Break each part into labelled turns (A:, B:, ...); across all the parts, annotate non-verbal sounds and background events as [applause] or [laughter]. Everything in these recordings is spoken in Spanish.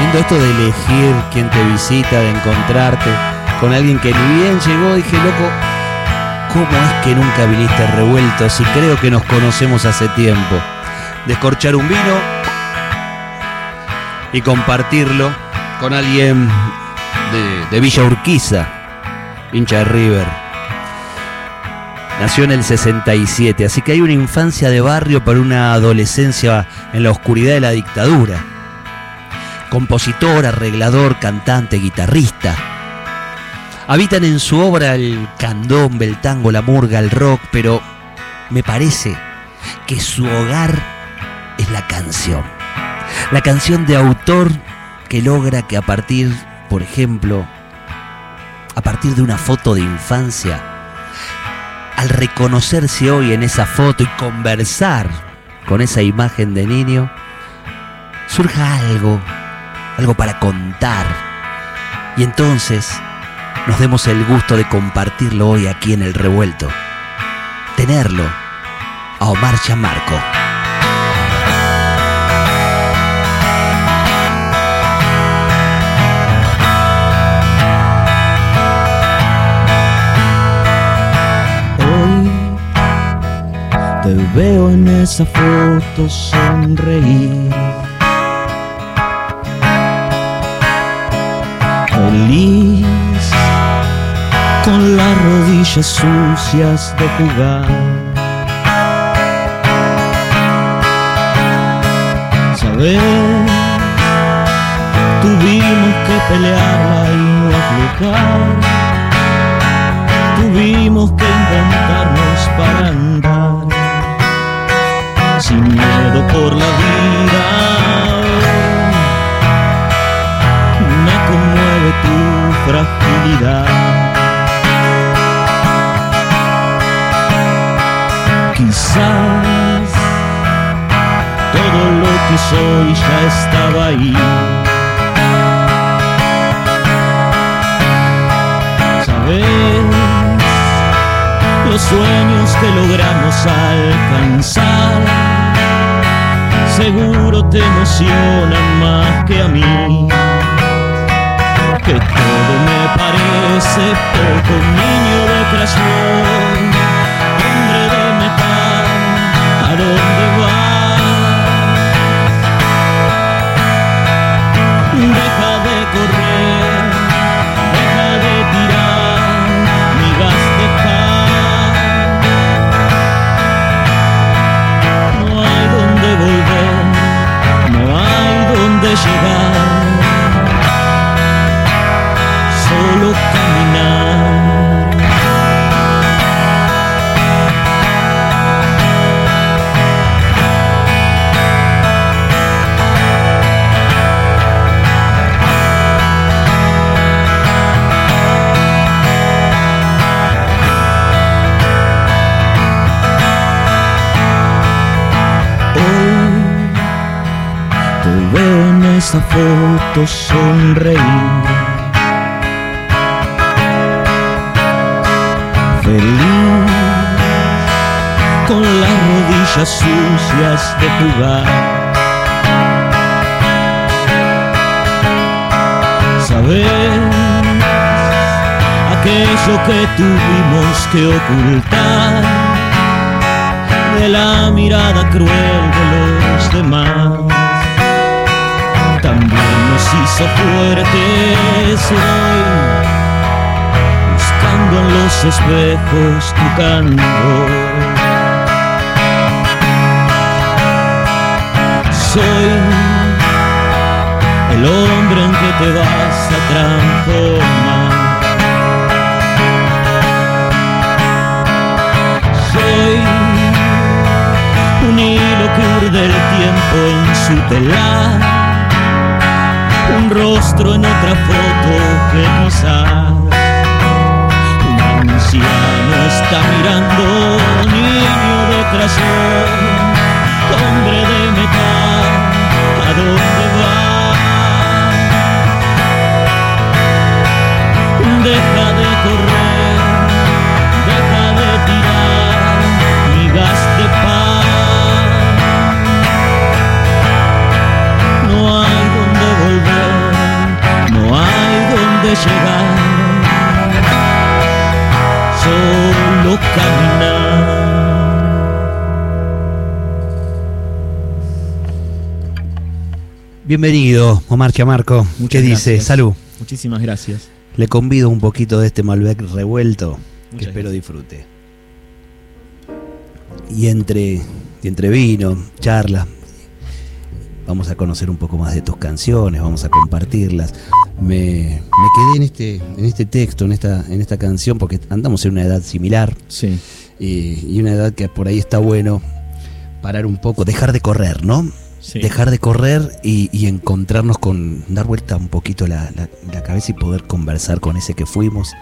A: lindo esto de elegir quién te visita, de encontrarte con alguien que ni bien llegó. Dije, loco, ¿cómo es que nunca viniste revuelto si creo que nos conocemos hace tiempo? Descorchar un vino y compartirlo con alguien de, de Villa Urquiza, hincha de River. Nació en el 67, así que hay una infancia de barrio para una adolescencia en la oscuridad de la dictadura compositor, arreglador, cantante, guitarrista. Habitan en su obra el candombe, el tango, la murga, el rock, pero me parece que su hogar es la canción. La canción de autor que logra que a partir, por ejemplo, a partir de una foto de infancia, al reconocerse hoy en esa foto y conversar con esa imagen de niño, surja algo algo para contar. Y entonces nos demos el gusto de compartirlo hoy aquí en el revuelto. Tenerlo a Omar Chamarco.
B: Hoy te veo en esa foto sonreír feliz con las rodillas sucias de jugar. Sabes, tuvimos que pelearla y no aflojar. Tuvimos que inventarnos para andar sin miedo por la vida. Tu fragilidad. Quizás todo lo que soy ya estaba ahí. Sabes, los sueños que logramos alcanzar, seguro te emocionan más que a mí que todo me parece poco niño de crashón, foto sonreír. feliz con las rodillas sucias de jugar. Sabes aquello que tuvimos que ocultar de la mirada cruel de los demás. Hizo fuertes hoy buscando en los espejos tu candor. Soy el hombre en que te vas a transformar. Soy un hilo que urde el tiempo en su telar un rostro en otra foto que un anciano está mirando, niño de hombre de metal, ¿a dónde va? Deja de correr, llegar, solo caminar.
A: Bienvenido, Omar Chamarco. ¿Qué
B: Muchas
A: dice?
B: gracias.
A: Salud.
B: Muchísimas gracias.
A: Le convido un poquito de este Malbec revuelto que espero
B: gracias.
A: disfrute. Y entre, y entre vino, charla, vamos a conocer un poco más de tus canciones, vamos a compartirlas. Me, me quedé en este, en este texto, en esta, en esta canción, porque andamos en una edad similar
B: Sí,
A: y, y una edad que por ahí está bueno parar un poco, dejar de correr, ¿no?
B: sí.
A: dejar de correr y, y encontrarnos con, dar vuelta un poquito la, la- la cabeza y poder conversar con ese que fuimos.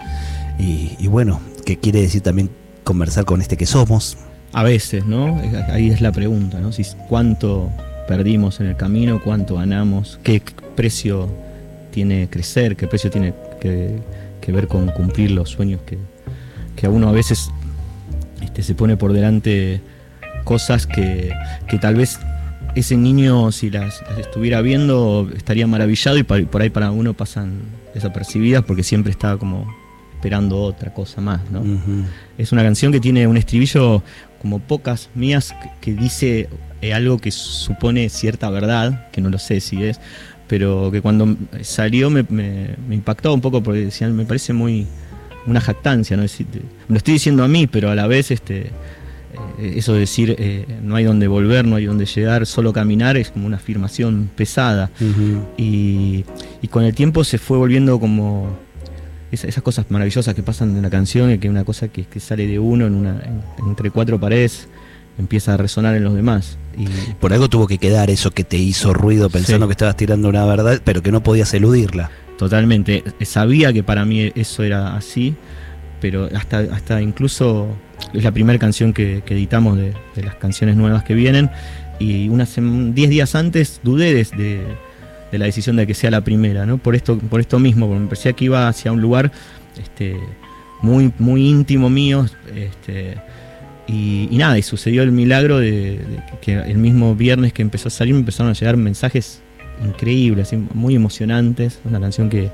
A: Y, y bueno, que quiere decir también conversar con este que somos.
B: A veces, ¿no? Ahí es la pregunta, ¿no? Si cuánto perdimos en el camino, cuánto ganamos, qué precio tiene crecer, qué precio tiene que, que ver con cumplir los sueños que, que a uno a veces este, se pone por delante cosas que, que tal vez ese niño, si las, las estuviera viendo, estaría maravillado y por ahí para uno pasan desapercibidas porque siempre está como esperando otra cosa más, ¿no? Es una canción que tiene un estribillo como pocas mías que, que dice eh, algo que supone cierta verdad, que no lo sé si es, pero que cuando salió me, me- me impactó un poco porque decían, me parece muy una jactancia, ¿no? Decir, lo estoy diciendo a mí, pero a la vez este eh, eso de decir eh, no hay donde volver, no hay donde llegar, solo caminar es como una afirmación pesada y con el tiempo se fue volviendo como esa- esas cosas maravillosas que pasan en la canción y que una cosa que, que sale de uno en una, en- entre cuatro paredes empieza a resonar en los demás. Y
A: Por algo tuvo que quedar eso que te hizo ruido pensando
B: Sí.
A: que estabas tirando una verdad, pero que no podías eludirla.
B: totalmente, eh, sabía que para mí eso era así, pero hasta, hasta incluso es la primera canción que, que editamos de, de las canciones nuevas que vienen y unas sem- 10 días antes dudé de, de- de la decisión de que sea la primera, ¿no? Por esto, por esto mismo, porque me parecía que iba hacia un lugar este, muy, muy íntimo mío, este, y, nada, y sucedió el milagro de, que el mismo viernes que empezó a salir me empezaron a llegar mensajes increíbles, muy emocionantes, una canción que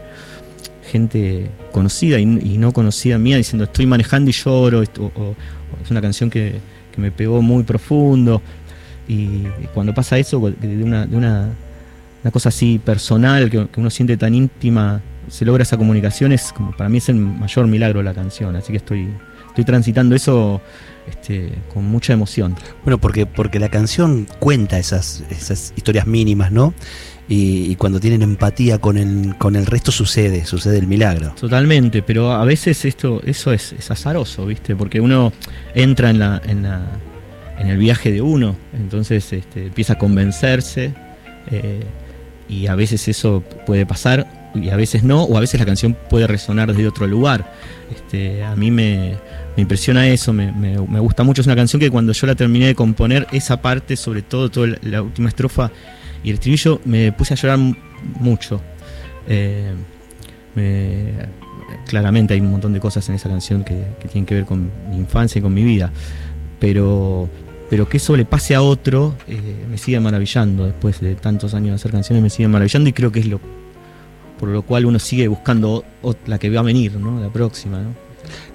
B: gente conocida y, no conocida mía diciendo estoy manejando y lloro, es una canción que, me pegó muy profundo y cuando pasa eso de una, una cosa así personal que, que uno siente tan íntima, se logra esa comunicación, es como para mí es el mayor milagro de la canción, así que estoy, estoy transitando eso este, con mucha emoción.
A: Bueno, porque, porque la canción cuenta esas, esas historias mínimas, ¿no? Y, y cuando tienen empatía con el, con el resto sucede, sucede el milagro.
B: Totalmente, pero a veces esto, eso es, es azaroso, ¿viste? Porque uno entra en la, en la, en el viaje de uno, entonces este, empieza a convencerse, eh, y a veces eso puede pasar, y a veces no, o a veces la canción puede resonar desde otro lugar. Este, a mí me, me impresiona eso, me, me- gusta mucho. Es una canción que cuando yo la terminé de componer, esa parte, sobre todo, toda la, última estrofa y el estribillo, me puse a llorar mu- mucho. Eh, me- claramente hay un montón de cosas en esa canción que, que tienen que ver con mi infancia y con mi vida, pero, pero que eso le pase a otro eh, me sigue maravillando después de tantos años de hacer canciones, me sigue maravillando y creo que es lo por lo cual uno sigue buscando la que va a venir, ¿no? la próxima. ¿no?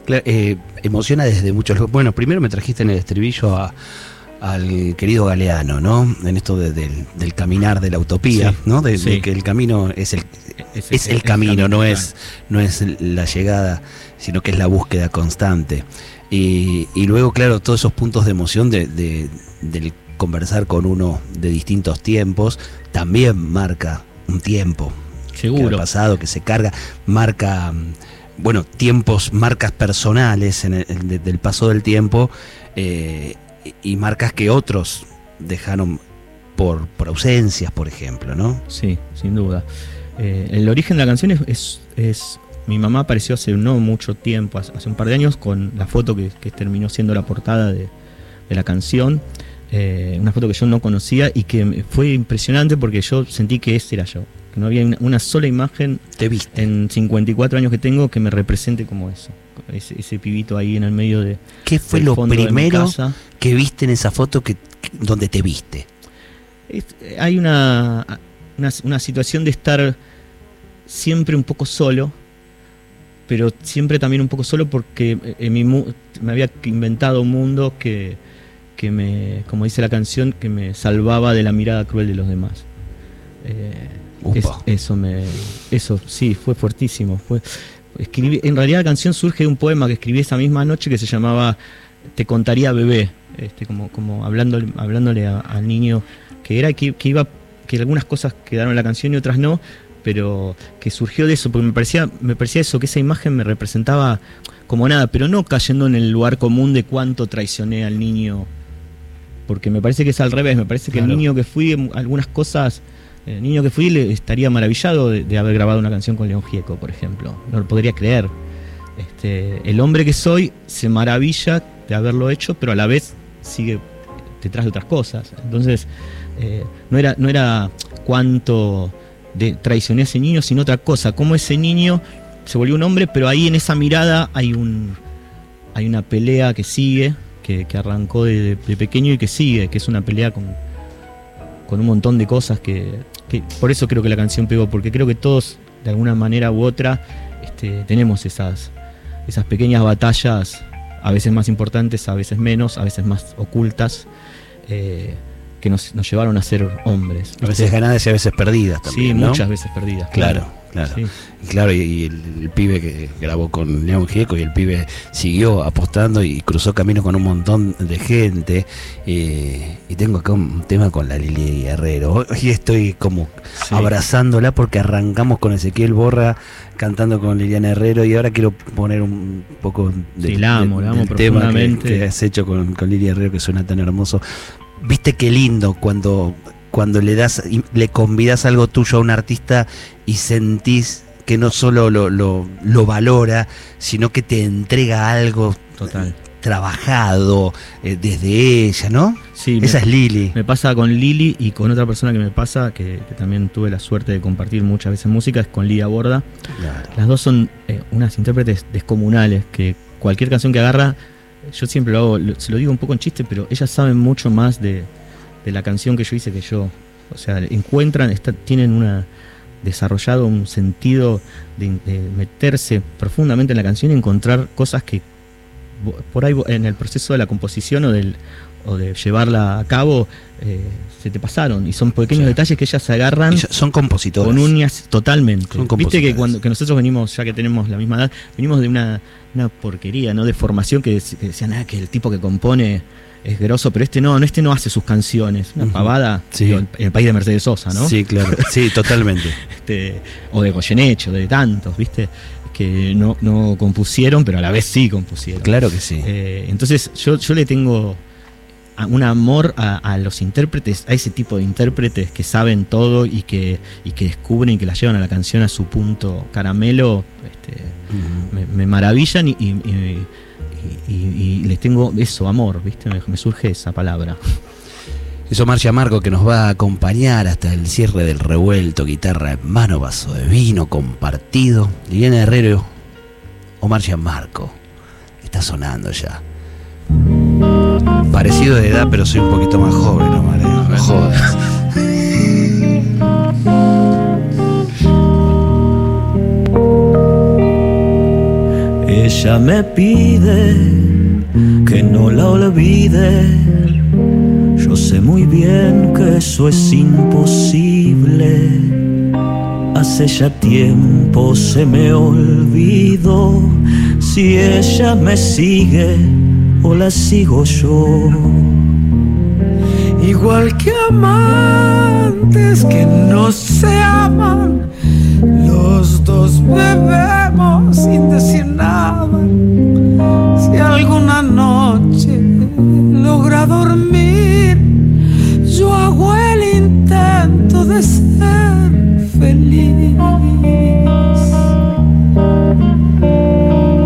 A: Cla- eh, emociona desde muchos Bueno, primero me trajiste en el estribillo a- al querido Galeano, ¿no? En esto de- del, del caminar de la utopía,
B: Sí,
A: ¿no? De, que el camino es el,
B: Es,
A: es el camino, no es, no es la llegada, sino que es la búsqueda constante. Y, y luego, claro, todos esos puntos de emoción de, de- del conversar con uno de distintos tiempos, también marca un tiempo que ha
B: Seguro.
A: pasado, que se carga, marca, mm, bueno, tiempos, marcas personales en el- en de- del paso del tiempo eh, y- marcas que otros dejaron por, por ausencias, por ejemplo, ¿no?
B: Sí, sin duda. Eh, el origen de la canción es, es, Mi mamá apareció hace no mucho tiempo, hace, un par de años, con la foto que, terminó siendo la portada de, la canción. Eh, una foto que yo no conocía y que fue impresionante porque yo sentí que ese era yo. Que no había una sola imagen
A: ¿Te viste?
B: en 54 años que tengo que me represente como eso. Ese, pibito ahí en el medio de.
A: ¿Qué fue lo primero que viste en esa foto que, donde te viste?
B: hay una, una, situación de estar siempre un poco solo, pero siempre también un poco solo porque en mi me había inventado un mundo que, que me, como dice la canción, que me salvaba de la mirada cruel de los demás. Eh, eso me, eso sí, fue fuertísimo. Fue, escribí, en realidad la canción surge de un poema que escribí esa misma noche que se llamaba Te contaría bebé, este, como, como hablándole, hablándole al niño que era que, iba que algunas cosas quedaron en la canción y otras no, pero que surgió de eso, porque me parecía, me parecía eso, que esa imagen me representaba como nada, pero no cayendo en el lugar común de cuánto traicioné al niño, porque me parece que es al revés, me parece que el niño que fui, algunas cosas, el niño que fui le estaría maravillado de, haber grabado una canción con León Gieco, por ejemplo, no lo podría creer. Este, el hombre que soy se maravilla de haberlo hecho, pero a la vez sigue detrás de otras cosas. Entonces, eh, no, era, no era cuánto de traicioné a ese niño, sino otra cosa, cómo ese niño se volvió un hombre, pero ahí en esa mirada hay un hay una pelea que sigue, que, arrancó de, pequeño y que sigue, que es una pelea con, con un montón de cosas que, por eso creo que la canción pegó, porque creo que todos, de alguna manera u otra, este, tenemos esas, esas pequeñas batallas, a veces más importantes, a veces menos, a veces más ocultas. Eh, que nos, llevaron a ser hombres.
A: A veces ganadas y a veces perdidas también.
B: Sí, muchas veces perdidas.
A: Claro, claro. Claro, y, el, pibe que grabó con León Gieco y el pibe siguió apostando y cruzó camino con un montón de gente. Eh, y tengo acá un tema con la Lili Guerrero. Hoy estoy como abrazándola porque arrancamos con Ezequiel Borra cantando con Liliana Herrero y ahora quiero poner un poco
B: de, sí, la amo, del
A: tema que, has hecho con, con Lili Herrero que suena tan hermoso viste qué lindo cuando, cuando le das, le convidas algo tuyo a un artista y sentís que no solo lo, lo, valora, sino que te entrega algo
B: Total.
A: trabajado eh, desde ella, ¿no?
B: Sí,
A: esa es Lili.
B: Me pasa con Lili y con otra persona que me pasa, que, también tuve la suerte de compartir muchas veces música, es con Lidia Borda. Las dos son eh, unas intérpretes descomunales que cualquier canción que agarra yo siempre lo hago, se lo digo un poco en chiste, pero ellas saben mucho más de, la canción que yo hice que yo. O sea, encuentran, tienen una desarrollado un sentido de, meterse profundamente en la canción y encontrar cosas que por ahí en el proceso de la composición o del o de llevarla a cabo eh, se te pasaron y son pequeños detalles que ellas se agarran
A: son compositores
B: con uñas totalmente viste que cuando que nosotros venimos ya que tenemos la misma edad venimos de una una porquería, ¿no? De formación que, decían, ah, que el tipo que compone es grosso, pero este no, no este no hace sus canciones. Una pavada en el país de Mercedes Sosa, ¿no?
A: Sí, claro, sí, [laughs] totalmente.
B: este, o de Goyeneche, de tantos, ¿viste? Que no, no compusieron, pero a la vez sí compusieron.
A: Claro que sí.
B: Eh, entonces yo, yo le tengo un amor a, los intérpretes, a ese tipo de intérpretes que saben todo y que, y que descubren y que la llevan a la canción a su punto caramelo, este, me, maravillan y, les tengo eso, amor, ¿viste? Me, surge esa palabra.
A: Eso Marcia Marco que nos va a acompañar hasta el cierre del revuelto, guitarra en mano, vaso de vino compartido. Liliana Herrero o Marcia Marco. Está sonando ya. Parecido de edad, pero soy un poquito más joven, no, No jodas.
C: Ella me pide que no la olvide. Yo sé muy bien que eso es imposible. Hace ya tiempo se me olvidó. Si ella me sigue o la sigo yo. Igual que amantes que no se aman, los dos bebemos sin decir nada. Si alguna noche logra dormir, yo hago el
D: intento de ser feliz.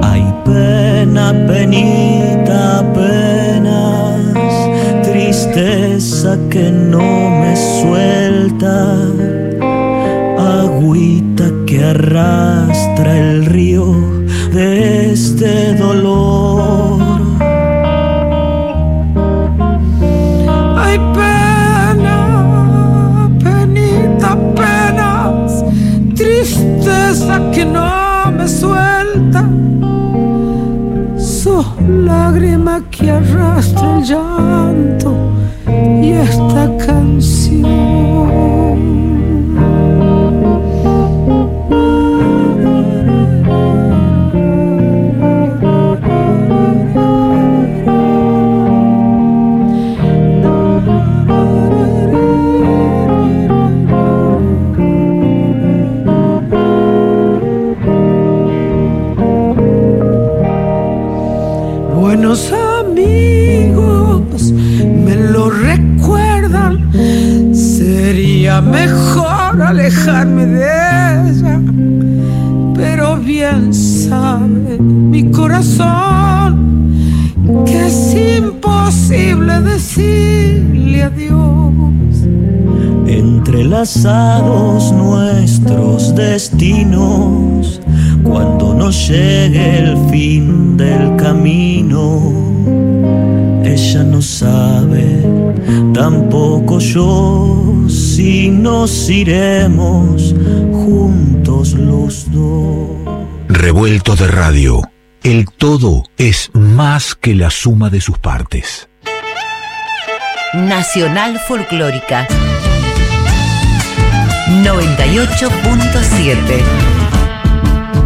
C: Hay pena, venir que no me suelta, agüita que arrastra el
D: llegue el fin del camino, ella no sabe, tampoco yo, si nos iremos juntos los dos.
E: Revuelto de radio. El todo es más que la suma de sus partes.
F: Nacional Folclórica 98.7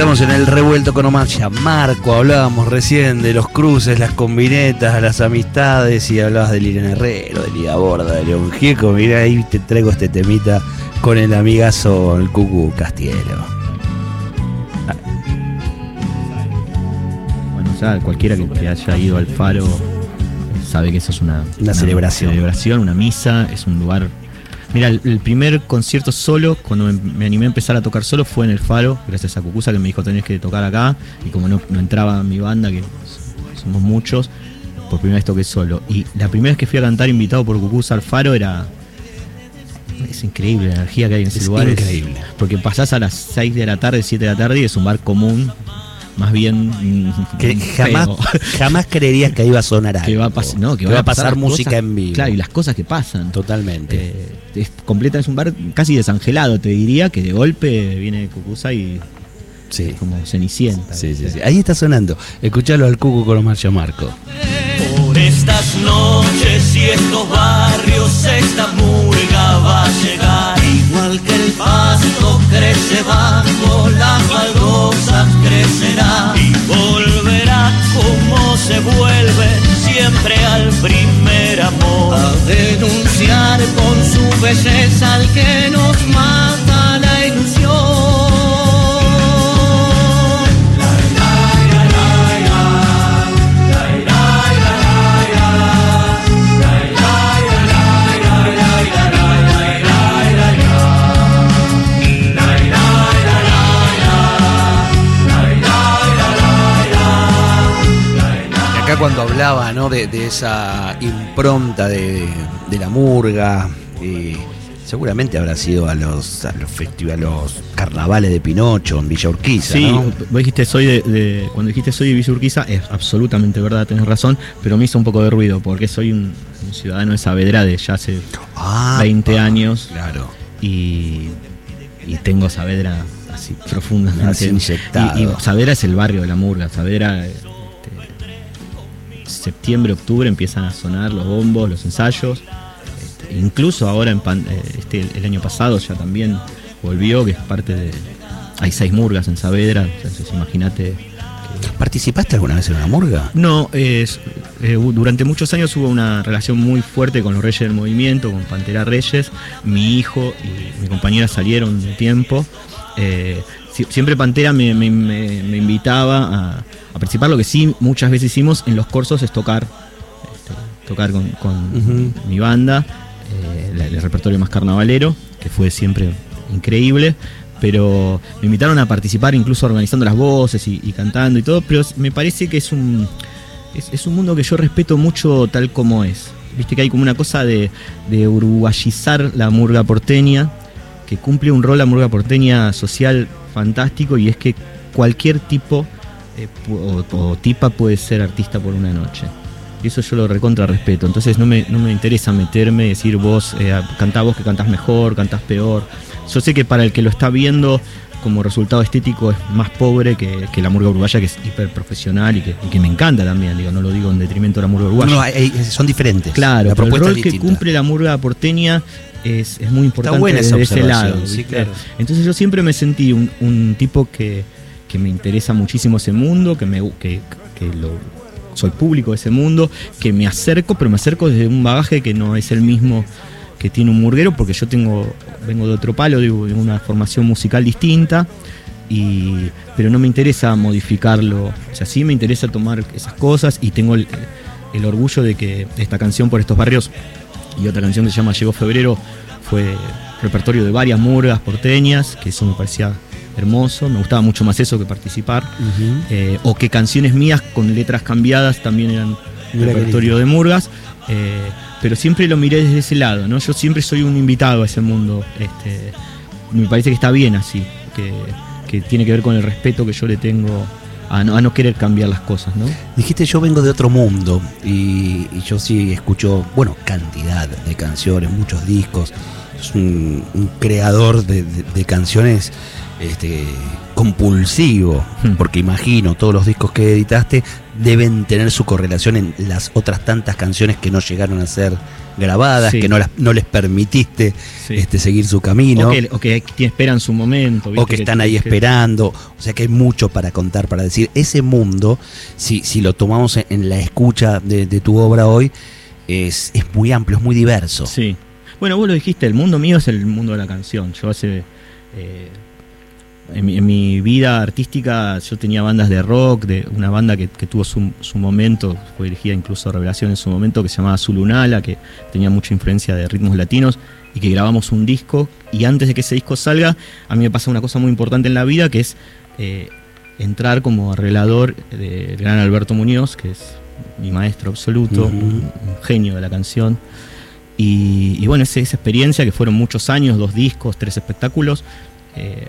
A: Estamos en el revuelto con Omar Marco, hablábamos recién de los cruces, las combinetas, las amistades y hablabas de Lilian Herrero, de Liga Borda, de León Gieco. Mira, ahí te traigo este temita con el amigazo, el Cucu Castielo.
B: Bueno, ya cualquiera que, haya ido al faro sabe que eso es una,
A: celebración.
B: celebración, una misa, es un lugar. Mira, el, el primer concierto solo, cuando me, me animé a empezar a tocar solo, fue en el Faro, gracias a Cucusa que me dijo tenés que tocar acá. Y como no, no entraba mi banda, que somos muchos, por primera vez toqué solo. Y la primera vez que fui a cantar invitado por Cucusa al Faro era. Es increíble la energía que hay en ese
A: Es
B: lugar. es-
A: increíble.
B: porque pasás a las 6 de la tarde, 7 de la tarde y es un bar común, más bien.
A: Que jamás,
B: feo.
A: jamás creerías que iba a sonar algo.
B: que va a pasar, no, que,
A: va a pasar
B: las
A: música
B: cosas-
A: en vivo.
B: Claro, y las cosas que pasan.
A: Totalmente.
B: Eh, es completa, es un bar casi desangelado, te diría, que de golpe viene Cucusa y
A: sí.
B: es como cenicienta.
A: Sí, sí, sí. Ahí está sonando. Escuchalo al Cucu con Omar Marco.
D: Por estas noches y estos barrios esta murga va a llegar Igual que el pasto crece bajo las crecerá Y volverá como se vuelve siempre al primer amor. A denunciar con su belleza al que nos
A: cuando hablaba ¿no? de, de esa impronta de, de la murga, eh, seguramente habrá sido a los, a los festivales, los carnavales de Pinocho en Villa Urquiza,
B: Sí,
A: ¿no?
B: vos dijiste soy de, de- cuando dijiste soy de Villa Urquiza, es absolutamente verdad, tenés razón, pero me hizo un poco de ruido porque soy un, un ciudadano de Saavedra de ya hace
A: Ah,
B: 20 años
A: Claro.
B: y, y tengo Saavedra así profundamente
A: Así inyectado.
B: Y, y Saavedra es el barrio de la murga, Saavedra este, septiembre, octubre empiezan a sonar los bombos, los ensayos. Este, incluso ahora en pan- eh, este, el año pasado ya también volvió, que es parte de. Hay seis murgas en Saavedra, entonces imagínate.
A: ¿Participaste alguna vez en una murga?
B: No, es, eh, durante muchos años hubo una relación muy fuerte con los Reyes del Movimiento, con Pantera Reyes. Mi hijo y mi compañera salieron de tiempo. Eh, siempre Pantera me, me- me- me invitaba a, a participar. Lo que sí muchas veces hicimos en los cursos es tocar, este, tocar con, mi banda, eh, el repertorio más carnavalero, que fue siempre increíble. Pero me invitaron a participar incluso organizando las voces y, y cantando y todo, pero me parece que es un, es, es un mundo que yo respeto mucho tal como es. Viste que hay como una cosa de, de uruguayizar la murga porteña, que cumple un rol la murga porteña social fantástico y es que cualquier tipo eh, o, o tipa puede ser artista por una noche. Y eso yo lo recontra respeto. Entonces no me, no me interesa meterme y decir vos, eh, cantá vos que cantás mejor, cantás peor. Yo sé que para el que lo está viendo como resultado estético es más pobre que, que la murga uruguaya, que es hiper profesional y que, y que me encanta también. Digo, no lo digo en detrimento de la murga uruguaya.
A: No, hay- son diferentes.
B: Claro,
A: la
B: el rol
A: es
B: que cumple la murga porteña es, es muy importante
A: buena esa
B: desde ese lado.
A: sí,
B: ¿viste?
A: claro.
B: Entonces yo siempre me sentí un, un tipo que, que me interesa muchísimo ese mundo, que, me, que, que lo, soy público de ese mundo, que me acerco, pero me acerco desde un bagaje que no es el mismo que tiene un murguero, porque yo tengo vengo de otro palo, digo, de una formación musical distinta. Y, pero no me interesa modificarlo. O sea, sí me interesa tomar esas cosas y tengo el, el orgullo de que esta canción por estos barrios y otra canción que se llama Llegó Febrero fue repertorio de varias murgas porteñas, que eso me parecía hermoso, me gustaba mucho más eso que participar. Eh, o que canciones mías con letras cambiadas también eran
A: Mira
B: repertorio de murgas, eh, pero siempre lo miré desde ese lado, ¿no? Yo siempre soy un invitado a ese mundo, este, me parece que está bien así, que, que tiene que ver con el respeto que yo le tengo a no, a no querer cambiar las cosas, ¿no?
A: Dijiste yo vengo de otro mundo y, y yo sí escucho, bueno, cantidad de canciones, muchos discos. Es un, un creador de, de- de canciones este, compulsivo,
B: Hmm.
A: porque imagino todos los discos que editaste deben tener su correlación en las otras tantas canciones que no llegaron a ser grabadas,
B: Sí.
A: que no, las, no les permitiste
B: Sí.
A: este, seguir su camino.
B: O que, o que t- esperan su momento.
A: o que están ahí
B: que-
A: esperando. O sea que hay mucho para contar, para decir. Ese mundo, si, si lo tomamos en, en la escucha de, de tu obra hoy, es, es muy amplio, es muy diverso.
B: Sí. Bueno, vos lo dijiste, el mundo mío es el mundo de la canción. Yo hace. eh, en, mi, en mi vida artística yo tenía bandas de rock, de una banda que, que tuvo su, su momento, fue dirigida incluso a Revelación en su momento, que se llamaba Zulunala, que tenía mucha influencia de ritmos latinos, y que grabamos un disco. Y antes de que ese disco salga, a mí me pasa una cosa muy importante en la vida, que es eh, entrar como arreglador del gran Alberto Muñoz, que es mi maestro absoluto, un, un genio de la canción. Y, y bueno, esa, esa experiencia, que fueron muchos años, dos discos, tres espectáculos, eh,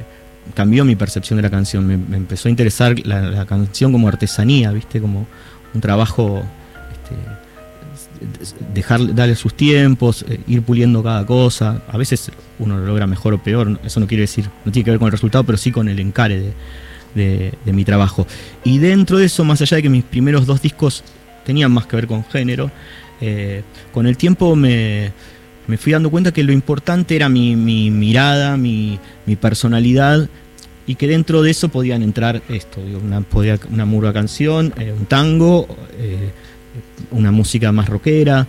B: cambió mi percepción de la canción. Me, empezó a interesar la, canción como artesanía, ¿viste? Como un trabajo, este, dejar, darle sus tiempos, eh, ir puliendo cada cosa. A veces uno lo logra mejor o peor, eso no quiere decir, no tiene que ver con el resultado, pero sí con el encare de mi trabajo. Y dentro de eso, más allá de que mis primeros dos discos tenían más que ver con género, eh, con el tiempo me, me fui dando cuenta que lo importante era mi, mi mirada, mi, mi personalidad, y que dentro de eso podían entrar esto, una, podía- una murga canción, eh, un tango, eh, una música más rockera,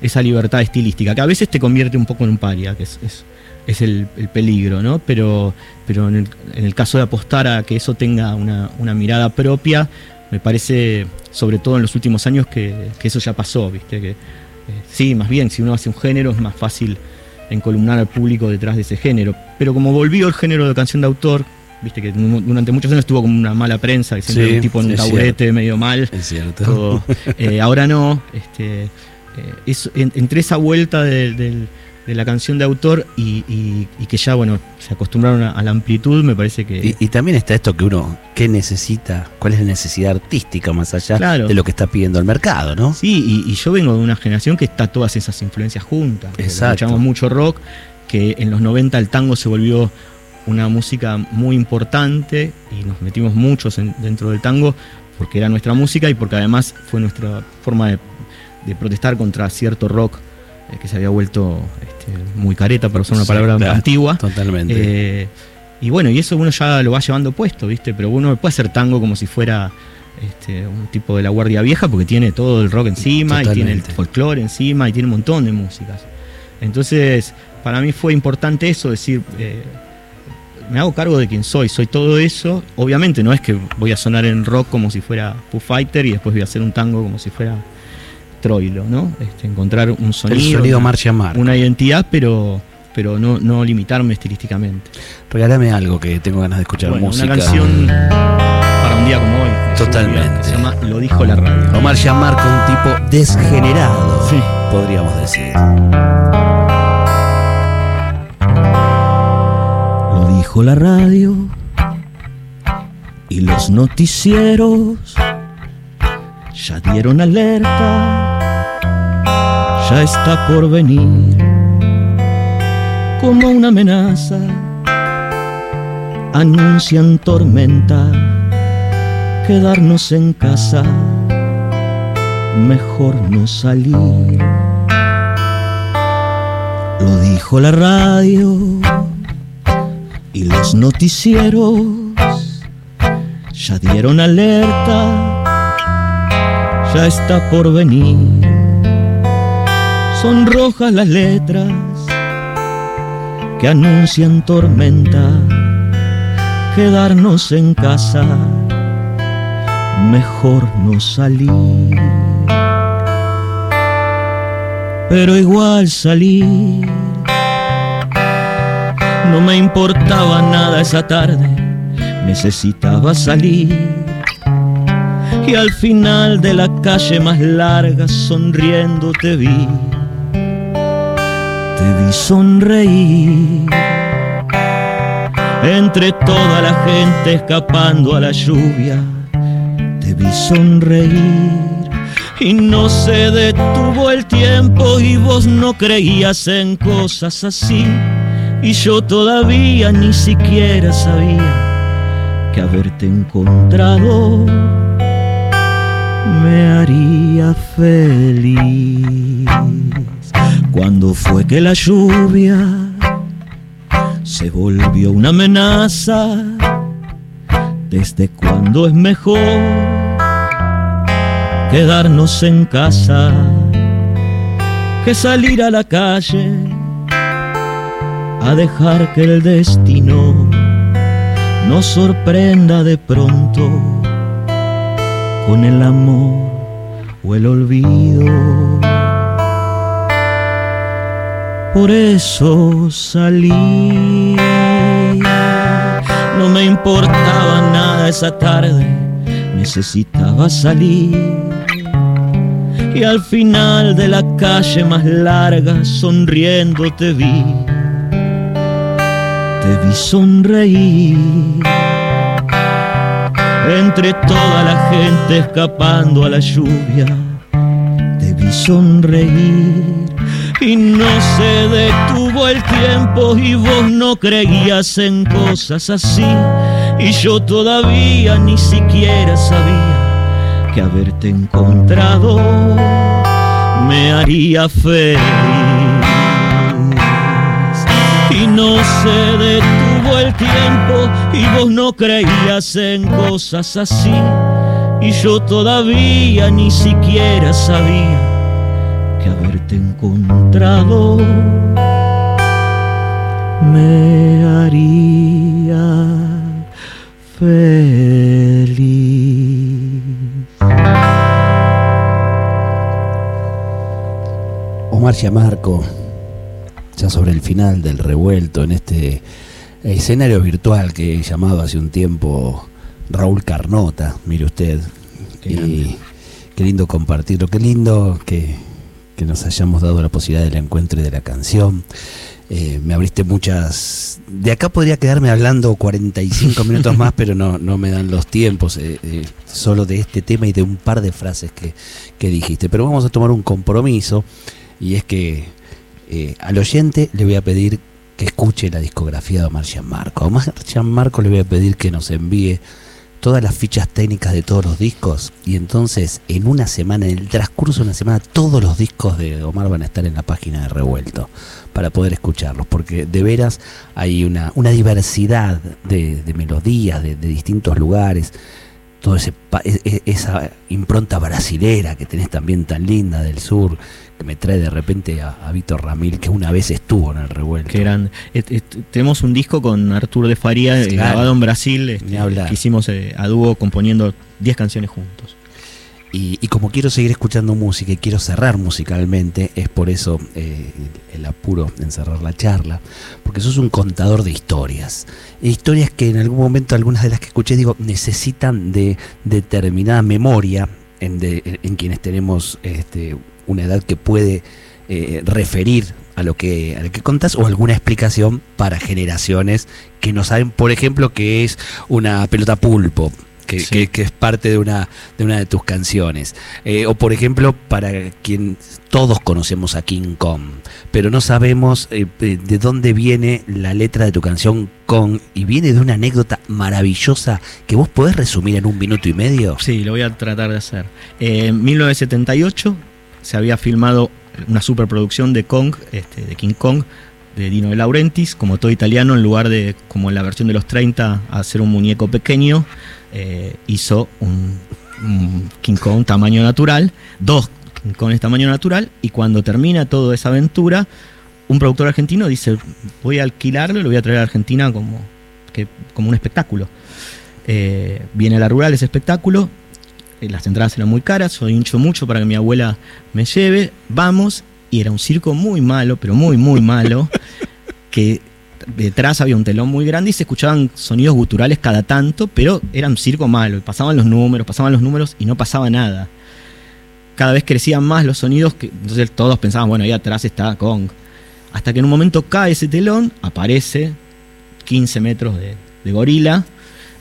B: esa libertad estilística, que a veces te convierte un poco en un paria, que es, es, es el, el peligro, ¿no? Pero, pero en, el, en el caso de apostar a que eso tenga una, una mirada propia, me parece, sobre todo en los últimos años, que, que eso ya pasó, ¿viste? Que, eh, sí, más bien, si uno hace un género es más fácil encolumnar al público detrás de ese género. Pero como volvió el género de canción de autor, viste que durante muchos años tuvo como una mala prensa, que siempre
A: Sí,
B: un tipo en un taburete medio mal.
A: Es cierto.
B: todo. [laughs] Eh, ahora no. Este, eh, es- en- entre esa vuelta de, del- de la canción de autor y, y- y que ya, bueno, se acostumbraron a, a la amplitud, me parece que...
A: Y, y también está esto que uno, ¿qué necesita? ¿Cuál es la necesidad artística más allá
B: Claro.
A: de lo que está pidiendo el mercado, no?
B: Sí, y, yo vengo de una generación que está todas esas influencias juntas.
A: Exacto.
B: Escuchamos mucho rock, que en los 90 el tango se volvió una música muy importante y nos metimos muchos en- dentro del tango porque era nuestra música y porque además fue nuestra forma de, de protestar contra cierto rock eh, que se había vuelto este, muy careta, para usar una palabra antigua.
A: Totalmente.
B: Eh, y bueno, y eso uno ya lo va llevando puesto, ¿viste? Pero uno puede hacer tango como si fuera este, un tipo de la guardia vieja porque tiene todo el rock encima y tiene el folclore encima y tiene un montón de músicas. Entonces, para mí fue importante eso, decir, eh, me hago cargo de quién soy, soy todo eso. Obviamente no es que voy a sonar en rock como si fuera Foo Fighter y después voy a hacer un tango como si fuera Troilo, ¿no? Este, encontrar un sonido,
A: el sonido
B: una,
A: Marcia Marco.
B: una identidad, pero, pero no, no limitarme estilísticamente.
A: Regálame algo que tengo ganas de escuchar
B: Bueno,
A: música.
B: una canción para un día como hoy.
A: Totalmente.
B: Se llama Lo dijo la radio.
A: Omar Marco, un tipo desgenerado,
B: Sí.
A: podríamos decir.
B: Lo dijo la radio y los noticieros ya dieron alerta, ya está por venir como una amenaza, anuncian tormenta, quedarnos en casa, mejor no salir. Lo dijo la radio y los noticieros ya dieron alerta, ya está por venir. Son rojas las letras que anuncian tormenta, quedarnos en casa, mejor no salir. Pero igual salir no me importaba nada esa tarde, necesitaba salir. Y al final de la calle más larga, sonriendo te vi. Vi sonreír. Entre toda la gente escapando a la lluvia, te vi sonreír. Y no se detuvo el tiempo y vos no creías en cosas así. Y yo todavía ni siquiera sabía que haberte encontrado me haría feliz. Cuando fue que la lluvia se volvió una amenaza, desde cuando es mejor quedarnos en casa que salir a la calle a dejar que el destino nos sorprenda de pronto con el amor o el olvido. Por eso salí, no me importaba nada esa tarde, necesitaba salir. Y al final de la calle más larga, sonriendo te vi te vi sonreír. Entre toda la gente escapando a la lluvia, te vi sonreír. Y no se detuvo el tiempo y vos no creías en cosas así. Y yo todavía ni siquiera sabía que haberte encontrado me haría feliz y no se detuvo el tiempo y vos no creías en cosas así y yo todavía ni siquiera sabía que haberte encontrado me haría feliz.
A: Omar Marco, ya sobre el final del revuelto, en este escenario virtual que he llamado hace un tiempo Raúl Carnota, mire usted.
B: Qué
A: y qué lindo compartirlo, qué lindo que, que nos hayamos dado la posibilidad del encuentro y de la canción. Eh, me abriste muchas... De acá podría quedarme hablando 45 minutos más, [laughs] pero no, no me dan los tiempos, eh, eh, solo de este tema y de un par de frases que, que dijiste. Pero vamos a tomar un compromiso y es que al oyente le voy a pedir escuche la discografía de Omar Marco. A Omar Marco le voy a pedir que nos envíe todas las fichas técnicas de todos los discos y entonces en una semana, en el transcurso de una semana, todos los discos de Omar van a estar en la página de Revuelto para poder escucharlos, porque de veras hay una, una diversidad de, melodías de, de distintos lugares. pa- e- e- esa impronta brasilera que tenés también tan linda del sur, me trae de repente a, a Víctor Ramil, que una vez estuvo en el revuelto.
B: Et- et- tenemos un disco con Arturo de Faría eh,
A: Claro.
B: grabado en Brasil, este, que hicimos eh, a dúo componiendo 10 canciones juntos.
A: Y, y como quiero seguir escuchando música y quiero cerrar musicalmente, es por eso eh, el, el apuro en cerrar la charla, porque sos un contador de historias. E Historias que en algún momento, algunas de las que escuché, digo, necesitan de determinada memoria en, de- en quienes tenemos este, una edad que puede eh, referir a lo que a lo que contás o alguna explicación para generaciones que no saben, por ejemplo, que es una pelota pulpo, que,
B: Sí.
A: que- que es parte de una de una de tus canciones. Eh, o por ejemplo, para quien todos conocemos a King Kong, pero no sabemos eh, de dónde viene la letra de tu canción Kong y viene de una anécdota maravillosa que vos podés resumir en un minuto y medio.
B: Sí, lo voy a tratar de hacer. Eh, en 1978 se había filmado una superproducción de Kong, este, de King Kong, de Dino De Laurentiis, como todo italiano, en lugar de, como en la versión de los 30, hacer un muñeco pequeño, eh, hizo un, King Kong tamaño natural, dos King Kongs tamaño natural, y cuando termina toda esa aventura, un productor argentino dice, voy a alquilarlo y lo voy a traer a Argentina como, que, como un espectáculo. Eh, viene a la rural ese espectáculo, las entradas eran muy caras, yo hincho mucho para que mi abuela me lleve, vamos, y era un circo muy malo, pero muy, muy malo, [laughs] que detrás había un telón muy grande y se escuchaban sonidos guturales cada tanto, pero era un circo malo, y pasaban los números, pasaban los números y no pasaba nada. Cada vez crecían más los sonidos, que, entonces todos pensaban, bueno, ahí atrás está Kong. Hasta que en un momento cae ese telón, aparece 15 metros de, de gorila,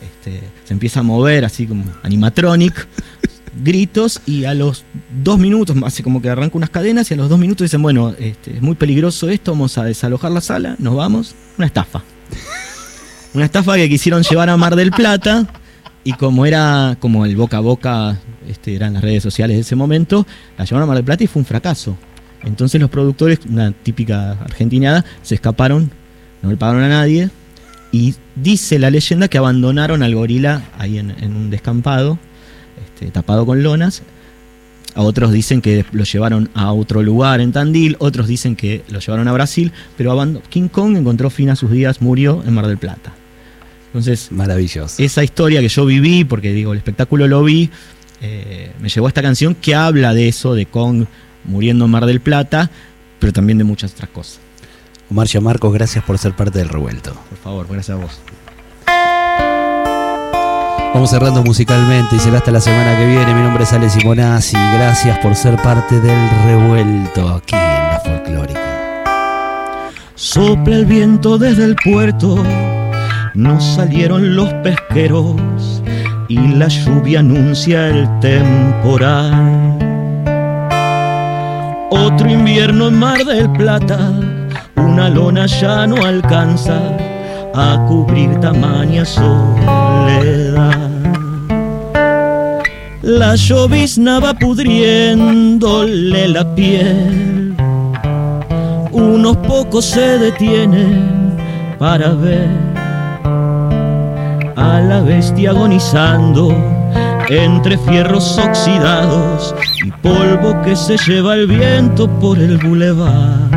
B: este, se empieza a mover así como animatronic, gritos y a los dos minutos hace como que arranca unas cadenas y a los dos minutos dicen, bueno, este, es muy peligroso esto, vamos a desalojar la sala, nos vamos, una estafa. [laughs] Una estafa que quisieron llevar a Mar del Plata y como era como el boca a boca, este, eran las redes sociales de ese momento, la llevaron a Mar del Plata y fue un fracaso. Entonces los productores, una típica argentinada, se escaparon, no le pagaron a nadie y dice la leyenda que abandonaron al gorila ahí en, en un descampado, este, tapado con lonas. A otros dicen que lo llevaron a otro lugar en Tandil, otros dicen que lo llevaron a Brasil, pero King Kong encontró fin a sus días, murió en Mar del Plata. Entonces,
A: Maravilloso.
B: esa historia que yo viví, porque digo, el espectáculo lo vi, eh, me llevó a esta canción que habla de eso, de Kong muriendo en Mar del Plata, pero también de muchas otras cosas.
A: Omar Marcos, gracias por ser parte del revuelto.
B: Por favor, gracias a vos.
A: Vamos cerrando musicalmente y será hasta la semana que viene. Mi nombre es Ale Simonazzi. Gracias por ser parte del revuelto aquí en la folclórica.
D: Sopla el viento desde el puerto, nos salieron los pesqueros y la lluvia anuncia el temporal. Otro invierno en Mar del Plata, una lona ya no alcanza a cubrir tamaña soledad. La llovizna va pudriéndole la piel unos pocos se detienen para ver a la bestia agonizando entre fierros oxidados y polvo que se lleva el viento por el bulevar.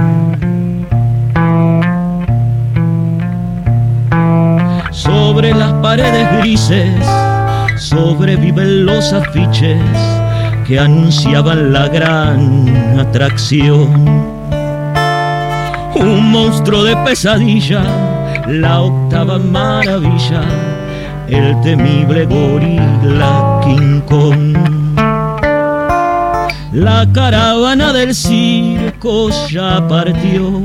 D: Sobre las paredes grises sobreviven los afiches que anunciaban la gran atracción un monstruo de pesadilla, la octava maravilla, el temible gorila King Kong. La caravana del circo ya partió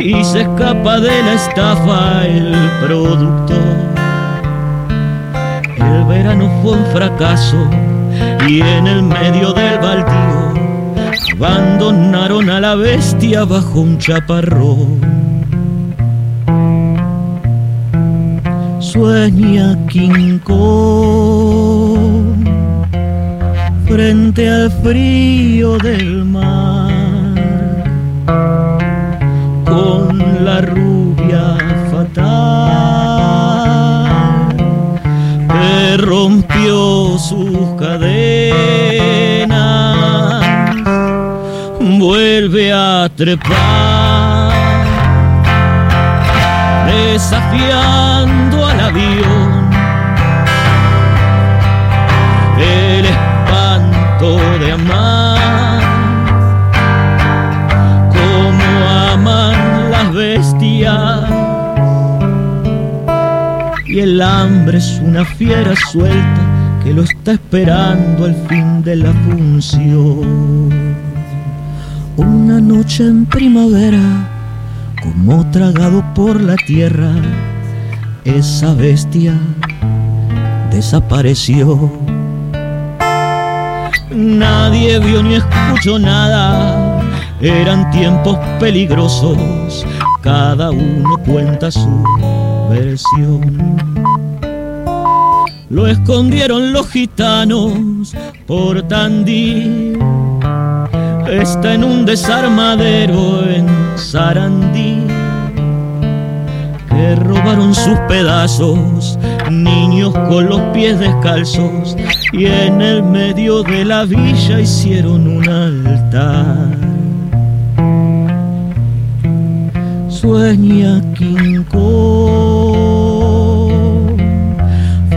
D: y se escapa de la estafa el productor. Verano fue un fracaso y en el medio del baldío abandonaron a la bestia bajo un chaparrón. Sueña King frente al frío del mar con la rubia
B: rompió sus cadenas, vuelve a trepar, desafiando al avión. El espanto de amar, como aman las bestias y el hambre es una fiera suelta que lo está esperando al fin de la función. Una noche en primavera, como tragado por la tierra, esa bestia desapareció. Nadie vio ni escuchó nada, eran tiempos peligrosos, cada uno cuenta su lo escondieron los gitanos por Tandil. Está en un desarmadero en Sarandí. Que robaron sus pedazos, niños con los pies descalzos. Y en el medio de la villa hicieron un altar. Sueña King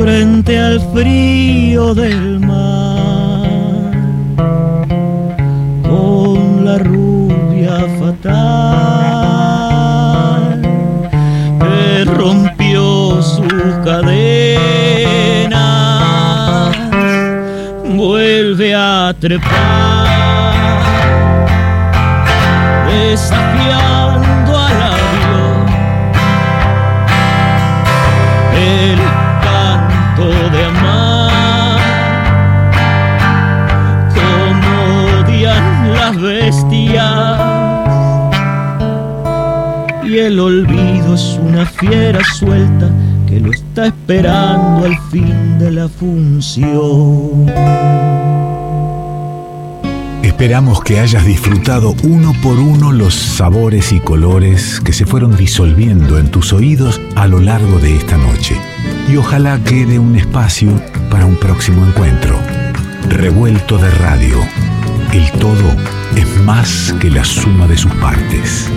B: frente al frío del mar, con la rubia fatal que rompió sus cadenas, vuelve a trepar, desafiando el olvido es una fiera suelta que lo está esperando al fin de la función.
E: Esperamos que hayas disfrutado uno por uno los sabores y colores que se fueron disolviendo en tus oídos a lo largo de esta noche y ojalá quede un espacio para un próximo encuentro. Revuelto de radio. El todo es más que la suma de sus partes.